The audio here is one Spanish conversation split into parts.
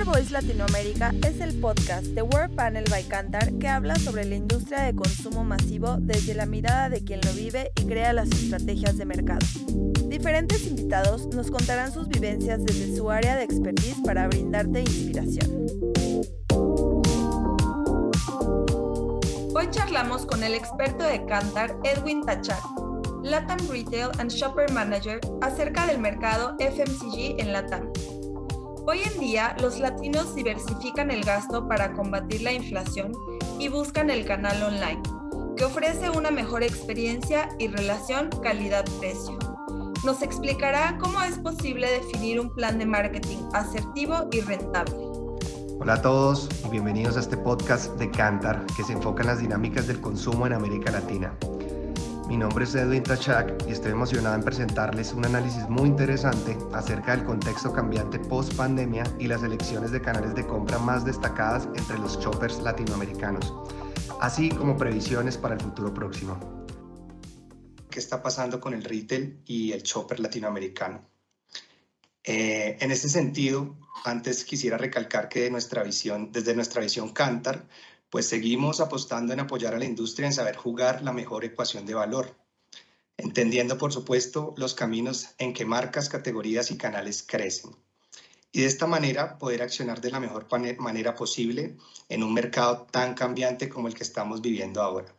Cantar Voice Latinoamérica es el podcast de World Panel by Cantar que habla sobre la industria de consumo masivo desde la mirada de quien lo vive y crea las estrategias de mercado. Diferentes invitados nos contarán sus vivencias desde su área de expertise para brindarte inspiración. Hoy charlamos con el experto de Cantar, Edwin Tachar, Latam Retail and Shopper Manager, acerca del mercado FMCG en Latam. Hoy en día, los latinos diversifican el gasto para combatir la inflación y buscan el canal online, que ofrece una mejor experiencia y relación calidad-precio. Nos explicará cómo es posible definir un plan de marketing asertivo y rentable. Hola a todos y bienvenidos a este podcast de Cantar que se enfoca en las dinámicas del consumo en América Latina. Mi nombre es Edwin Tachak y estoy emocionado en presentarles un análisis muy interesante acerca del contexto cambiante post pandemia y las elecciones de canales de compra más destacadas entre los shoppers latinoamericanos, así como previsiones para el futuro próximo. ¿Qué está pasando con el retail y el shopper latinoamericano? Eh, en este sentido, antes quisiera recalcar que nuestra visión, desde nuestra visión Cantar, pues seguimos apostando en apoyar a la industria en saber jugar la mejor ecuación de valor, entendiendo por supuesto los caminos en que marcas, categorías y canales crecen. Y de esta manera poder accionar de la mejor manera posible en un mercado tan cambiante como el que estamos viviendo ahora.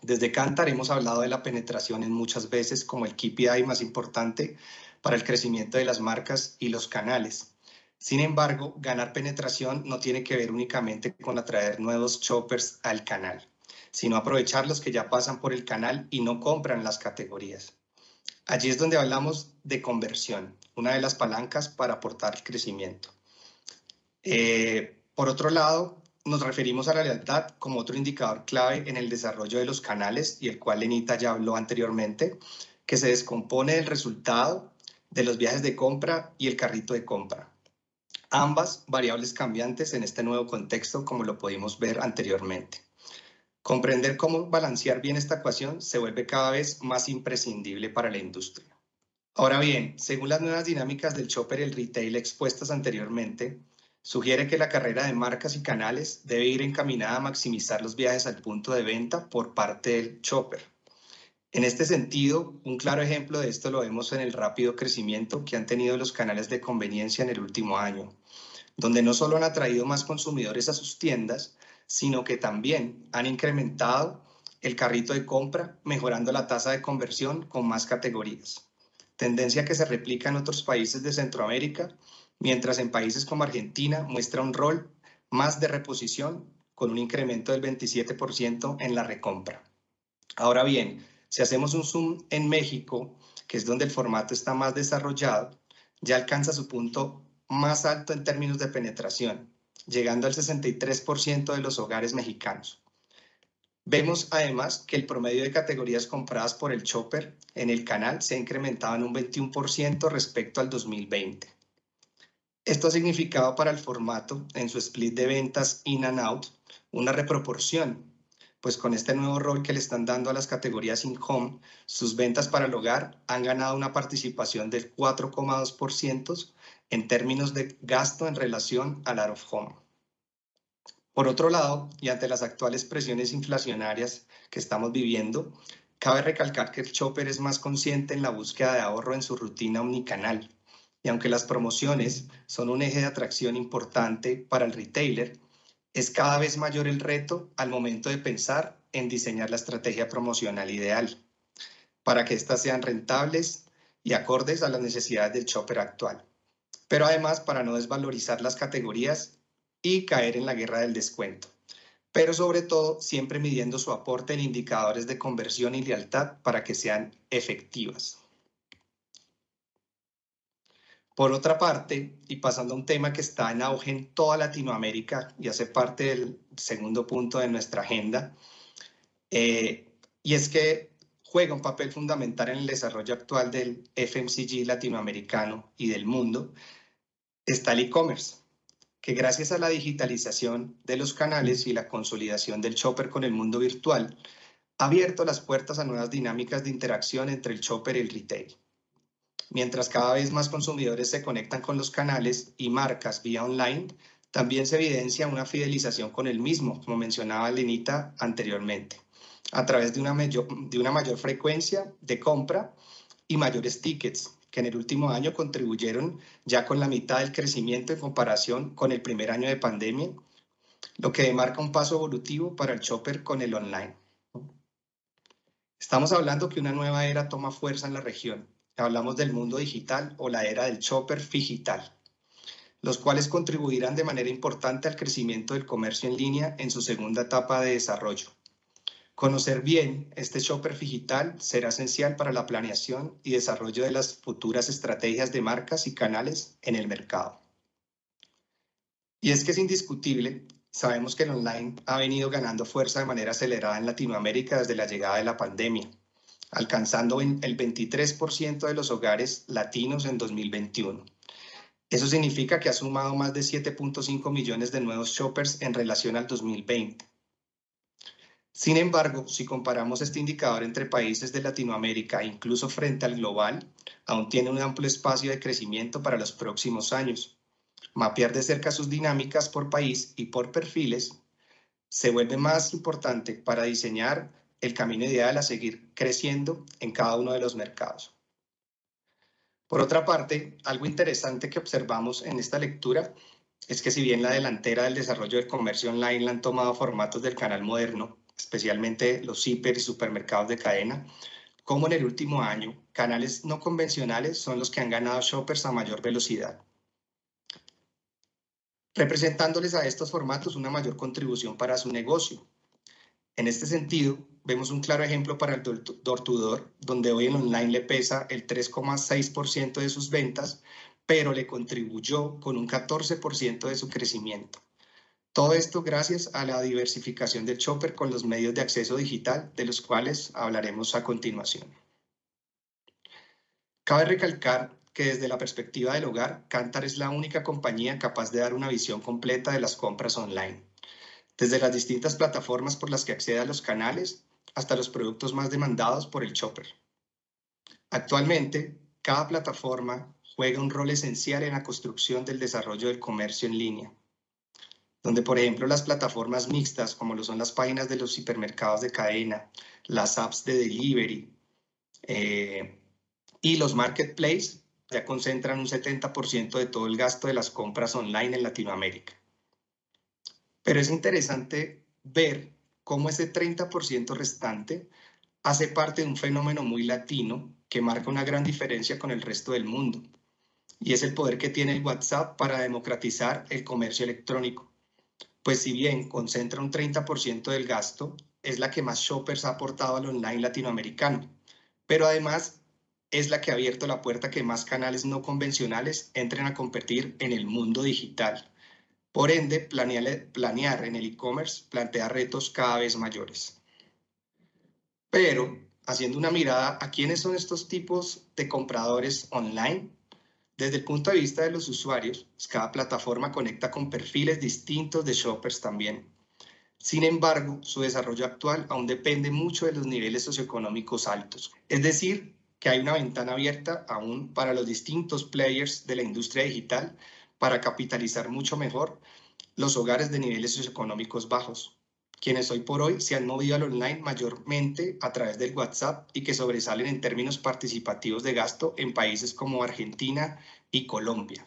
Desde Cantar hemos hablado de la penetración en muchas veces como el KPI más importante para el crecimiento de las marcas y los canales sin embargo, ganar penetración no tiene que ver únicamente con atraer nuevos shoppers al canal, sino aprovechar los que ya pasan por el canal y no compran las categorías. Allí es donde hablamos de conversión, una de las palancas para aportar crecimiento. Eh, por otro lado, nos referimos a la lealtad como otro indicador clave en el desarrollo de los canales y el cual Lenita ya habló anteriormente, que se descompone del resultado de los viajes de compra y el carrito de compra ambas variables cambiantes en este nuevo contexto como lo pudimos ver anteriormente. Comprender cómo balancear bien esta ecuación se vuelve cada vez más imprescindible para la industria. Ahora bien, según las nuevas dinámicas del shopper y el retail expuestas anteriormente, sugiere que la carrera de marcas y canales debe ir encaminada a maximizar los viajes al punto de venta por parte del shopper. En este sentido, un claro ejemplo de esto lo vemos en el rápido crecimiento que han tenido los canales de conveniencia en el último año, donde no solo han atraído más consumidores a sus tiendas, sino que también han incrementado el carrito de compra, mejorando la tasa de conversión con más categorías. Tendencia que se replica en otros países de Centroamérica, mientras en países como Argentina muestra un rol más de reposición con un incremento del 27% en la recompra. Ahora bien, si hacemos un zoom en México, que es donde el formato está más desarrollado, ya alcanza su punto más alto en términos de penetración, llegando al 63% de los hogares mexicanos. Vemos además que el promedio de categorías compradas por el Chopper en el canal se ha incrementado en un 21% respecto al 2020. Esto ha significado para el formato, en su split de ventas in and out, una reproporción pues con este nuevo rol que le están dando a las categorías in-home, sus ventas para el hogar han ganado una participación del 4,2% en términos de gasto en relación al out of home. Por otro lado, y ante las actuales presiones inflacionarias que estamos viviendo, cabe recalcar que el shopper es más consciente en la búsqueda de ahorro en su rutina omnicanal. Y aunque las promociones son un eje de atracción importante para el retailer, es cada vez mayor el reto al momento de pensar en diseñar la estrategia promocional ideal para que éstas sean rentables y acordes a las necesidades del shopper actual, pero además para no desvalorizar las categorías y caer en la guerra del descuento, pero sobre todo siempre midiendo su aporte en indicadores de conversión y lealtad para que sean efectivas. Por otra parte, y pasando a un tema que está en auge en toda Latinoamérica y hace parte del segundo punto de nuestra agenda, eh, y es que juega un papel fundamental en el desarrollo actual del FMCG latinoamericano y del mundo, está el e-commerce, que gracias a la digitalización de los canales y la consolidación del shopper con el mundo virtual, ha abierto las puertas a nuevas dinámicas de interacción entre el shopper y el retail. Mientras cada vez más consumidores se conectan con los canales y marcas vía online, también se evidencia una fidelización con el mismo, como mencionaba Lenita anteriormente, a través de una, mayor, frecuencia de compra y mayores tickets, que en el último año contribuyeron ya con la mitad del crecimiento en comparación con el primer año de pandemia, lo que demarca un paso evolutivo para el shopper con el online. Estamos hablando que una nueva era toma fuerza en la región. Hablamos del mundo digital o la era del shopper digital los cuales contribuirán de manera importante al crecimiento del comercio en línea en su segunda etapa de desarrollo. Conocer bien este shopper digital será esencial para la planeación y desarrollo de las futuras estrategias de marcas y canales en el mercado. Y es que es indiscutible, sabemos que el online ha venido ganando fuerza de manera acelerada en Latinoamérica desde la llegada de la pandemia, alcanzando el 23% de los hogares latinos en 2021 eso significa que ha sumado más de 7.5 millones de nuevos shoppers en relación al 2020. Sin embargo, si comparamos este indicador entre países de Latinoamérica, incluso frente al global, aún tiene un amplio espacio de crecimiento para los próximos años. Mapear de cerca sus dinámicas por país y por perfiles se vuelve más importante para diseñar el camino ideal a seguir creciendo en cada uno de los mercados. Por otra parte, algo interesante que observamos en esta lectura es que si bien la delantera del desarrollo del comercio online la han tomado formatos del canal moderno, especialmente los hiper y supermercados de cadena, como en el último año, canales no convencionales son los que han ganado shoppers a mayor velocidad, representándoles a estos formatos una mayor contribución para su negocio. En este sentido, vemos un claro ejemplo para el door-to-door, donde hoy en online le pesa el 3,6% de sus ventas, pero le contribuyó con un 14% de su crecimiento. Todo esto gracias a la diversificación del shopper con los medios de acceso digital, de los cuales hablaremos a continuación. Cabe recalcar que desde la perspectiva del hogar, Cantar es la única compañía capaz de dar una visión completa de las compras online, desde las distintas plataformas por las que accede a los canales hasta los productos más demandados por el shopper. Actualmente, cada plataforma juega un rol esencial en la construcción del desarrollo del comercio en línea, donde por ejemplo las plataformas mixtas como lo son las páginas de los hipermercados de cadena, las apps de delivery eh, y los marketplaces ya concentran un 70% de todo el gasto de las compras online en Latinoamérica. Pero es interesante ver cómo ese 30% restante hace parte de un fenómeno muy latino que marca una gran diferencia con el resto del mundo. Y es el poder que tiene el WhatsApp para democratizar el comercio electrónico. Pues si bien concentra un 30% del gasto, es la que más shoppers ha aportado al online latinoamericano. Pero además es la que ha abierto la puerta que más canales no convencionales entren a competir en el mundo digital. Por ende, planear, en el e-commerce plantea retos cada vez mayores. Pero, haciendo una mirada a quiénes son estos tipos de compradores online, desde el punto de vista de los usuarios, pues, cada plataforma conecta con perfiles distintos de shoppers también. Sin embargo, su desarrollo actual aún depende mucho de los niveles socioeconómicos altos. Es decir, que hay una ventana abierta aún para los distintos players de la industria digital para capitalizar mucho mejor los hogares de niveles socioeconómicos bajos, quienes hoy por hoy se han movido al online mayormente a través del WhatsApp y que sobresalen en términos participativos de gasto en países como Argentina y Colombia.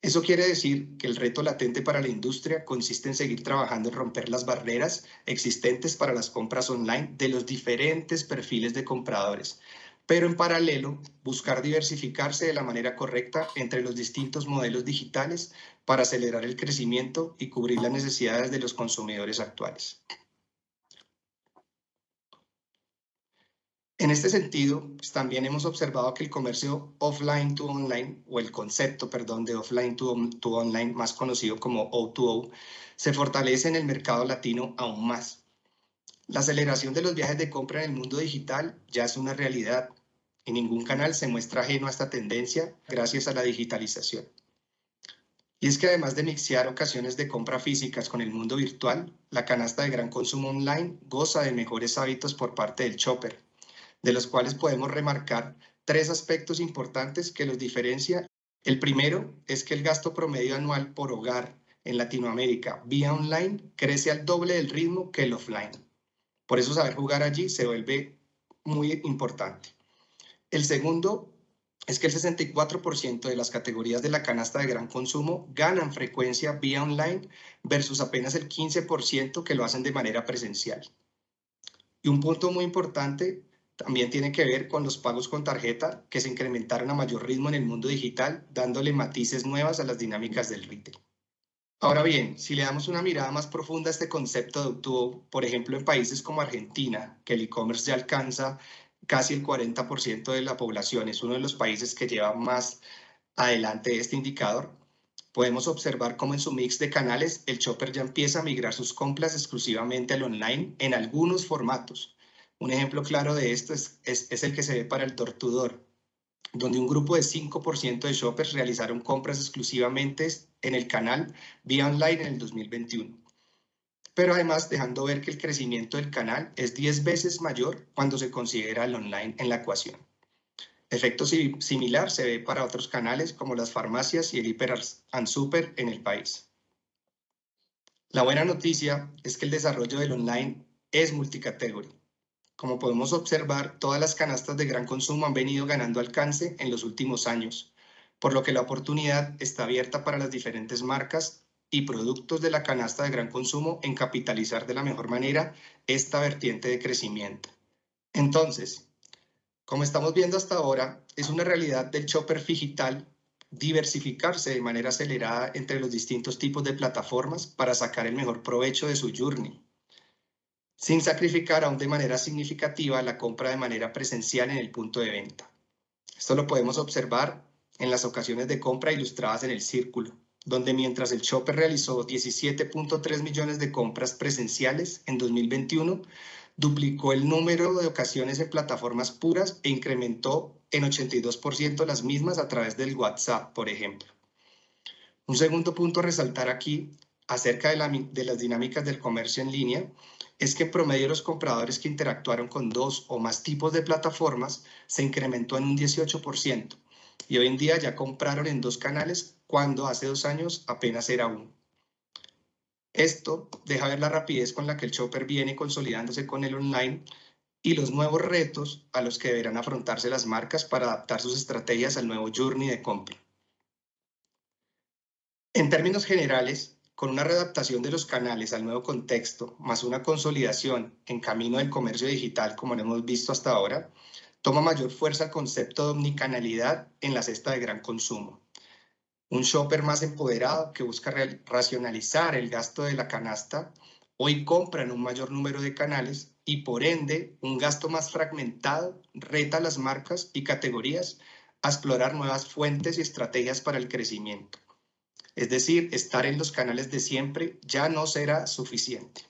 Eso quiere decir que el reto latente para la industria consiste en seguir trabajando en romper las barreras existentes para las compras online de los diferentes perfiles de compradores, pero en paralelo buscar diversificarse de la manera correcta entre los distintos modelos digitales para acelerar el crecimiento y cubrir las necesidades de los consumidores actuales. En este sentido, pues, también hemos observado que el comercio offline to online, o el concepto, perdón, de offline to, to online, más conocido como O2O, se fortalece en el mercado latino aún más. La aceleración de los viajes de compra en el mundo digital ya es una realidad y ningún canal se muestra ajeno a esta tendencia gracias a la digitalización. Y es que además de mixear ocasiones de compra físicas con el mundo virtual, la canasta de gran consumo online goza de mejores hábitos por parte del shopper, de los cuales podemos remarcar tres aspectos importantes que los diferencia. El primero es que el gasto promedio anual por hogar en Latinoamérica vía online crece al doble del ritmo que el offline. Por eso saber jugar allí se vuelve muy importante. El segundo es que el 64% de las categorías de la canasta de gran consumo ganan frecuencia vía online versus apenas el 15% que lo hacen de manera presencial. Y un punto muy importante también tiene que ver con los pagos con tarjeta que se incrementaron a mayor ritmo en el mundo digital, dándole matices nuevas a las dinámicas del retail. Ahora bien, si le damos una mirada más profunda a este concepto de o por ejemplo, en países como Argentina, que el e-commerce ya alcanza casi el 40% de la población, es uno de los países que lleva más adelante este indicador, podemos observar cómo en su mix de canales el shopper ya empieza a migrar sus compras exclusivamente al online en algunos formatos. Un ejemplo claro de esto es, es, el que se ve para el tortudor, donde un grupo de 5% de shoppers realizaron compras exclusivamente en el canal vía online en el 2021. Pero además dejando ver que el crecimiento del canal es 10 veces mayor cuando se considera el online en la ecuación. Efecto similar se ve para otros canales como las farmacias y el hiper and super en el país. La buena noticia es que el desarrollo del online es multicategoría. Como podemos observar, todas las canastas de gran consumo han venido ganando alcance en los últimos años, por lo que la oportunidad está abierta para las diferentes marcas y productos de la canasta de gran consumo en capitalizar de la mejor manera esta vertiente de crecimiento. Entonces, como estamos viendo hasta ahora, es una realidad del shopper digital diversificarse de manera acelerada entre los distintos tipos de plataformas para sacar el mejor provecho de su journey, sin sacrificar aún de manera significativa la compra de manera presencial en el punto de venta. Esto lo podemos observar en las ocasiones de compra ilustradas en el círculo, donde mientras el shopper realizó 17.3 millones de compras presenciales en 2021, duplicó el número de ocasiones en plataformas puras e incrementó en 82% las mismas a través del WhatsApp, por ejemplo. Un segundo punto a resaltar aquí acerca de, las dinámicas del comercio en línea es que en promedio los compradores que interactuaron con dos o más tipos de plataformas se incrementó en un 18% y hoy en día ya compraron en dos canales cuando hace dos años apenas era uno. Esto deja ver la rapidez con la que el shopper viene consolidándose con el online y los nuevos retos a los que deberán afrontarse las marcas para adaptar sus estrategias al nuevo journey de compra. En términos generales, con una readaptación de los canales al nuevo contexto, más una consolidación en camino del comercio digital, como lo hemos visto hasta ahora, toma mayor fuerza el concepto de omnicanalidad en la cesta de gran consumo un shopper más empoderado que busca racionalizar el gasto de la canasta, hoy compra en un mayor número de canales y por ende un gasto más fragmentado reta a las marcas y categorías a explorar nuevas fuentes y estrategias para el crecimiento. Es decir, estar en los canales de siempre ya no será suficiente.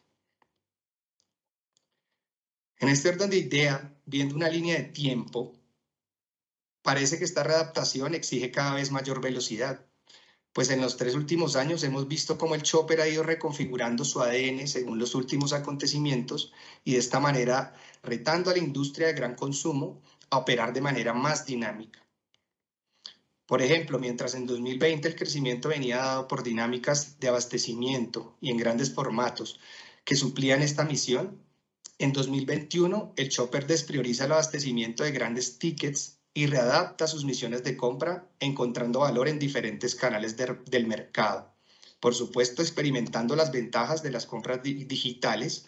En este orden de idea, viendo una línea de tiempo, parece que esta readaptación exige cada vez mayor velocidad pues en los tres últimos años hemos visto cómo el chopper ha ido reconfigurando su ADN según los últimos acontecimientos y de esta manera retando a la industria de gran consumo a operar de manera más dinámica. Por ejemplo, mientras en 2020 el crecimiento venía dado por dinámicas de abastecimiento y en grandes formatos que suplían esta misión, en 2021 el chopper desprioriza el abastecimiento de grandes tickets y readapta sus misiones de compra encontrando valor en diferentes canales del mercado. Por supuesto, experimentando las ventajas de las compras digitales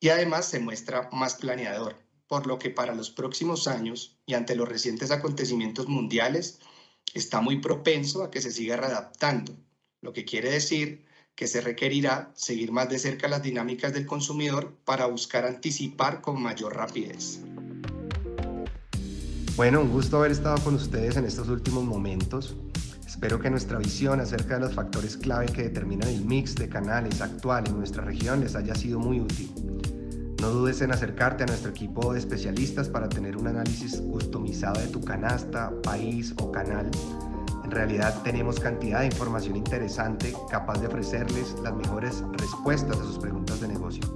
y además se muestra más planeador, por lo que para los próximos años y ante los recientes acontecimientos mundiales está muy propenso a que se siga readaptando, lo que quiere decir que se requerirá seguir más de cerca las dinámicas del consumidor para buscar anticipar con mayor rapidez. Bueno, un gusto haber estado con ustedes en estos últimos momentos. Espero que nuestra visión acerca de los factores clave que determinan el mix de canales actual en nuestra región les haya sido muy útil. No dudes en acercarte a nuestro equipo de especialistas para tener un análisis customizado de tu canasta, país o canal. En realidad tenemos cantidad de información interesante capaz de ofrecerles las mejores respuestas a sus preguntas de negocio.